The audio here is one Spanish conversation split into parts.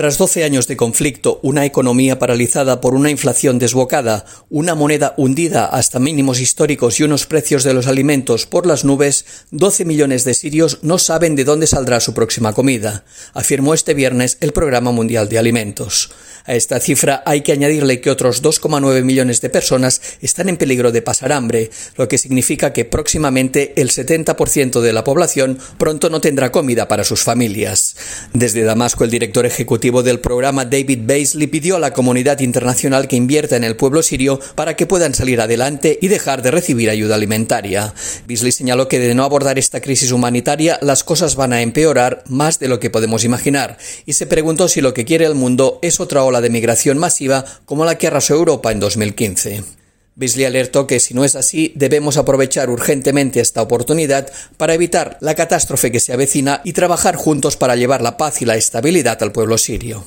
Tras 12 años de conflicto, una economía paralizada por una inflación desbocada, una moneda hundida hasta mínimos históricos y unos precios de los alimentos por las nubes, 12 millones de sirios no saben de dónde saldrá su próxima comida, afirmó este viernes el Programa Mundial de Alimentos. A esta cifra hay que añadirle que otros 2,9 millones de personas están en peligro de pasar hambre, lo que significa que próximamente el 70% de la población pronto no tendrá comida para sus familias. Desde Damasco, el director ejecutivo del programa David Baisley pidió a la comunidad internacional que invierta en el pueblo sirio para que puedan salir adelante y dejar de recibir ayuda alimentaria. Beasley señaló que de no abordar esta crisis humanitaria las cosas van a empeorar más de lo que podemos imaginar y se preguntó si lo que quiere el mundo es otra ola de migración masiva como la que arrasó Europa en 2015. Beasley alertó que si no es así, debemos aprovechar urgentemente esta oportunidad para evitar la catástrofe que se avecina y trabajar juntos para llevar la paz y la estabilidad al pueblo sirio.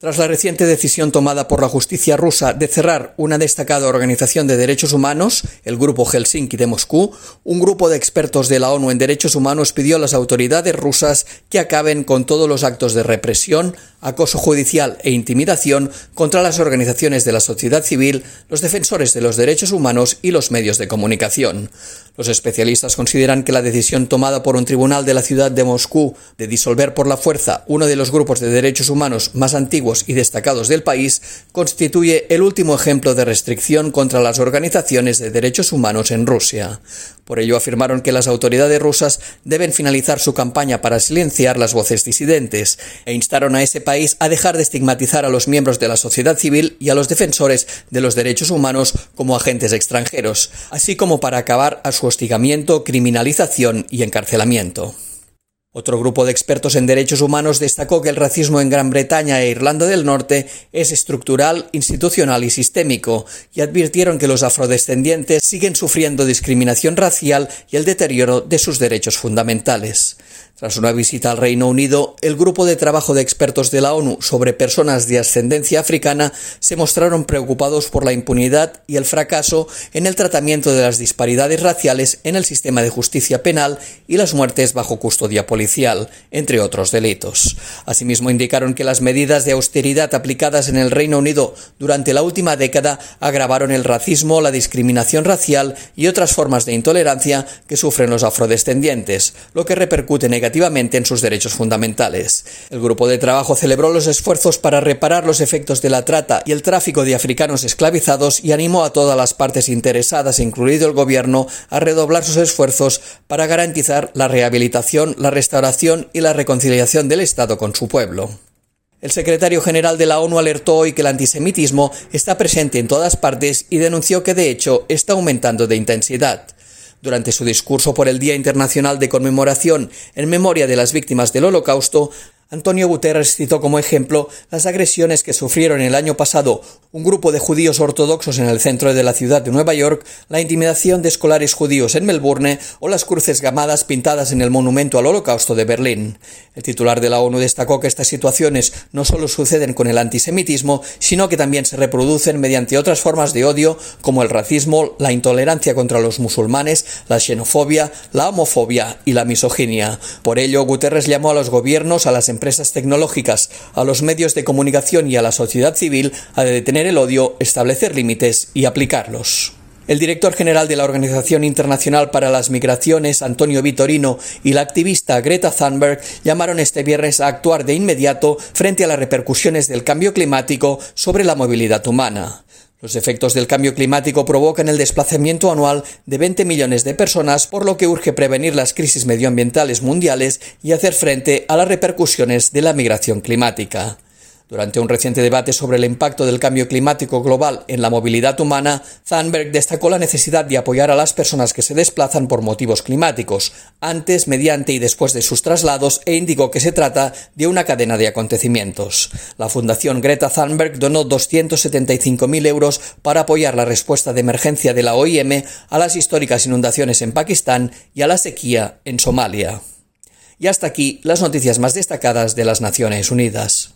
Tras la reciente decisión tomada por la justicia rusa de cerrar una destacada organización de derechos humanos, el Grupo Helsinki de Moscú, un grupo de expertos de la ONU en derechos humanos pidió a las autoridades rusas que acaben con todos los actos de represión, acoso judicial e intimidación contra las organizaciones de la sociedad civil, los defensores de los derechos humanos y los medios de comunicación. Los especialistas consideran que la decisión tomada por un tribunal de la ciudad de Moscú de disolver por la fuerza uno de los grupos de derechos humanos más antiguos y destacados del país constituye el último ejemplo de restricción contra las organizaciones de derechos humanos en Rusia. Por ello afirmaron que las autoridades rusas deben finalizar su campaña para silenciar las voces disidentes e instaron a ese país a dejar de estigmatizar a los miembros de la sociedad civil y a los defensores de los derechos humanos como agentes extranjeros, así como para acabar a su hostigamiento, criminalización y encarcelamiento. Otro grupo de expertos en derechos humanos destacó que el racismo en Gran Bretaña e Irlanda del Norte es estructural, institucional y sistémico, y advirtieron que los afrodescendientes siguen sufriendo discriminación racial y el deterioro de sus derechos fundamentales. Tras una visita al Reino Unido, el grupo de trabajo de expertos de la ONU sobre personas de ascendencia africana se mostraron preocupados por la impunidad y el fracaso en el tratamiento de las disparidades raciales en el sistema de justicia penal y las muertes bajo custodia policial, entre otros delitos. Asimismo, indicaron que las medidas de austeridad aplicadas en el Reino Unido durante la última década agravaron el racismo, la discriminación racial y otras formas de intolerancia que sufren los afrodescendientes, lo que repercute negativamente en sus derechos fundamentales. El grupo de trabajo celebró los esfuerzos para reparar los efectos de la trata y el tráfico de africanos esclavizados y animó a todas las partes interesadas, incluido el gobierno, a redoblar sus esfuerzos para garantizar la rehabilitación, la restauración y la reconciliación del Estado con su pueblo. El secretario general de la ONU alertó hoy que el antisemitismo está presente en todas partes y denunció que de hecho está aumentando de intensidad. Durante su discurso por el Día Internacional de Conmemoración en memoria de las víctimas del Holocausto, Antonio Guterres citó como ejemplo las agresiones que sufrieron el año pasado un grupo de judíos ortodoxos en el centro de la ciudad de Nueva York, la intimidación de escolares judíos en Melbourne o las cruces gamadas pintadas en el monumento al Holocausto de Berlín. El titular de la ONU destacó que estas situaciones no solo suceden con el antisemitismo, sino que también se reproducen mediante otras formas de odio como el racismo, la intolerancia contra los musulmanes, la xenofobia, la homofobia y la misoginia. Por ello, Guterres llamó a los gobiernos, a las tecnológicas, a los medios de comunicación y a la sociedad civil a detener el odio, establecer límites y aplicarlos. El director general de la Organización Internacional para las Migraciones, Antonio Vitorino, y la activista Greta Thunberg llamaron este viernes a actuar de inmediato frente a las repercusiones del cambio climático sobre la movilidad humana. Los efectos del cambio climático provocan el desplazamiento anual de 20 millones de personas, por lo que urge prevenir las crisis medioambientales mundiales y hacer frente a las repercusiones de la migración climática. Durante un reciente debate sobre el impacto del cambio climático global en la movilidad humana, Thunberg destacó la necesidad de apoyar a las personas que se desplazan por motivos climáticos, antes, mediante y después de sus traslados, e indicó que se trata de una cadena de acontecimientos. La Fundación Greta Thunberg donó 275.000 euros para apoyar la respuesta de emergencia de la OIM a las históricas inundaciones en Pakistán y a la sequía en Somalia. Y hasta aquí las noticias más destacadas de las Naciones Unidas.